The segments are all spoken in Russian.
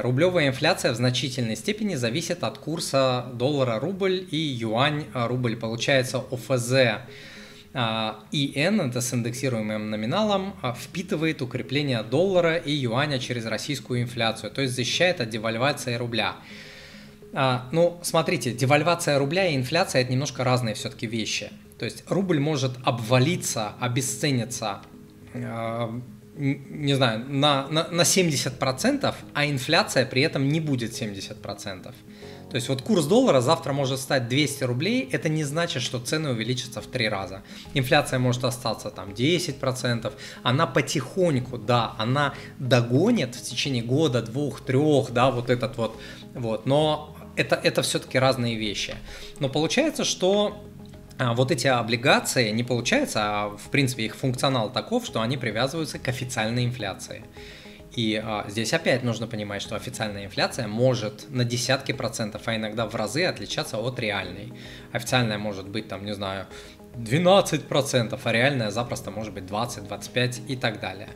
Рублевая инфляция в значительной степени зависит от курса доллара-рубль и юань-рубль. Получается, ОФЗ а, ИН, это с индексируемым номиналом, а, впитывает укрепление доллара и юаня через российскую инфляцию, то есть защищает от девальвации рубля. А, ну, смотрите, девальвация рубля и инфляция – это немножко разные все-таки вещи. То есть рубль может обвалиться, обесцениться не знаю, на, на, на 70%, а инфляция при этом не будет 70%. То есть вот курс доллара завтра может стать 200 рублей, это не значит, что цены увеличатся в три раза. Инфляция может остаться там 10%, она потихоньку, да, она догонит в течение года, двух, трех, да, вот этот вот, вот, но это, это все-таки разные вещи. Но получается, что вот эти облигации не получается, а в принципе их функционал таков, что они привязываются к официальной инфляции. И а, здесь опять нужно понимать, что официальная инфляция может на десятки процентов, а иногда в разы отличаться от реальной. Официальная может быть там, не знаю, 12 процентов, а реальная запросто может быть 20, 25 и так далее.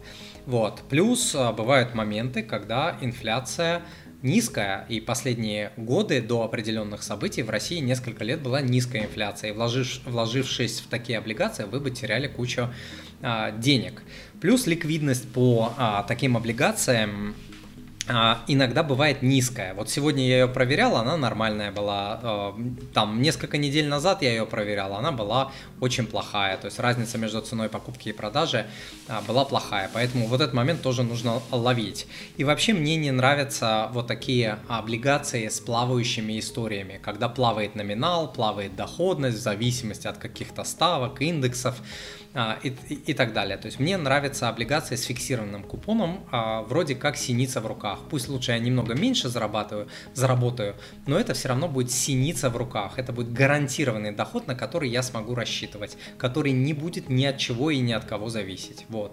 Вот. Плюс а, бывают моменты, когда инфляция низкая, и последние годы до определенных событий в России несколько лет была низкая инфляция, и вложив, вложившись в такие облигации, вы бы теряли кучу а, денег. Плюс ликвидность по а, таким облигациям иногда бывает низкая. Вот сегодня я ее проверял, она нормальная была. А, там несколько недель назад я ее проверял, она была очень плохая. То есть разница между ценой покупки и продажи а, была плохая. Поэтому вот этот момент тоже нужно ловить. И вообще мне не нравятся вот такие облигации с плавающими историями, когда плавает номинал, плавает доходность в зависимости от каких-то ставок, индексов и, и, и так далее. То есть мне нравятся облигации с фиксированным купоном, вроде как синица в руках. Пусть лучше я немного меньше зарабатываю, заработаю, но это все равно будет синица в руках. Это будет гарантированный доход, на который я смогу рассчитывать, который не будет ни от чего и ни от кого зависеть. Вот.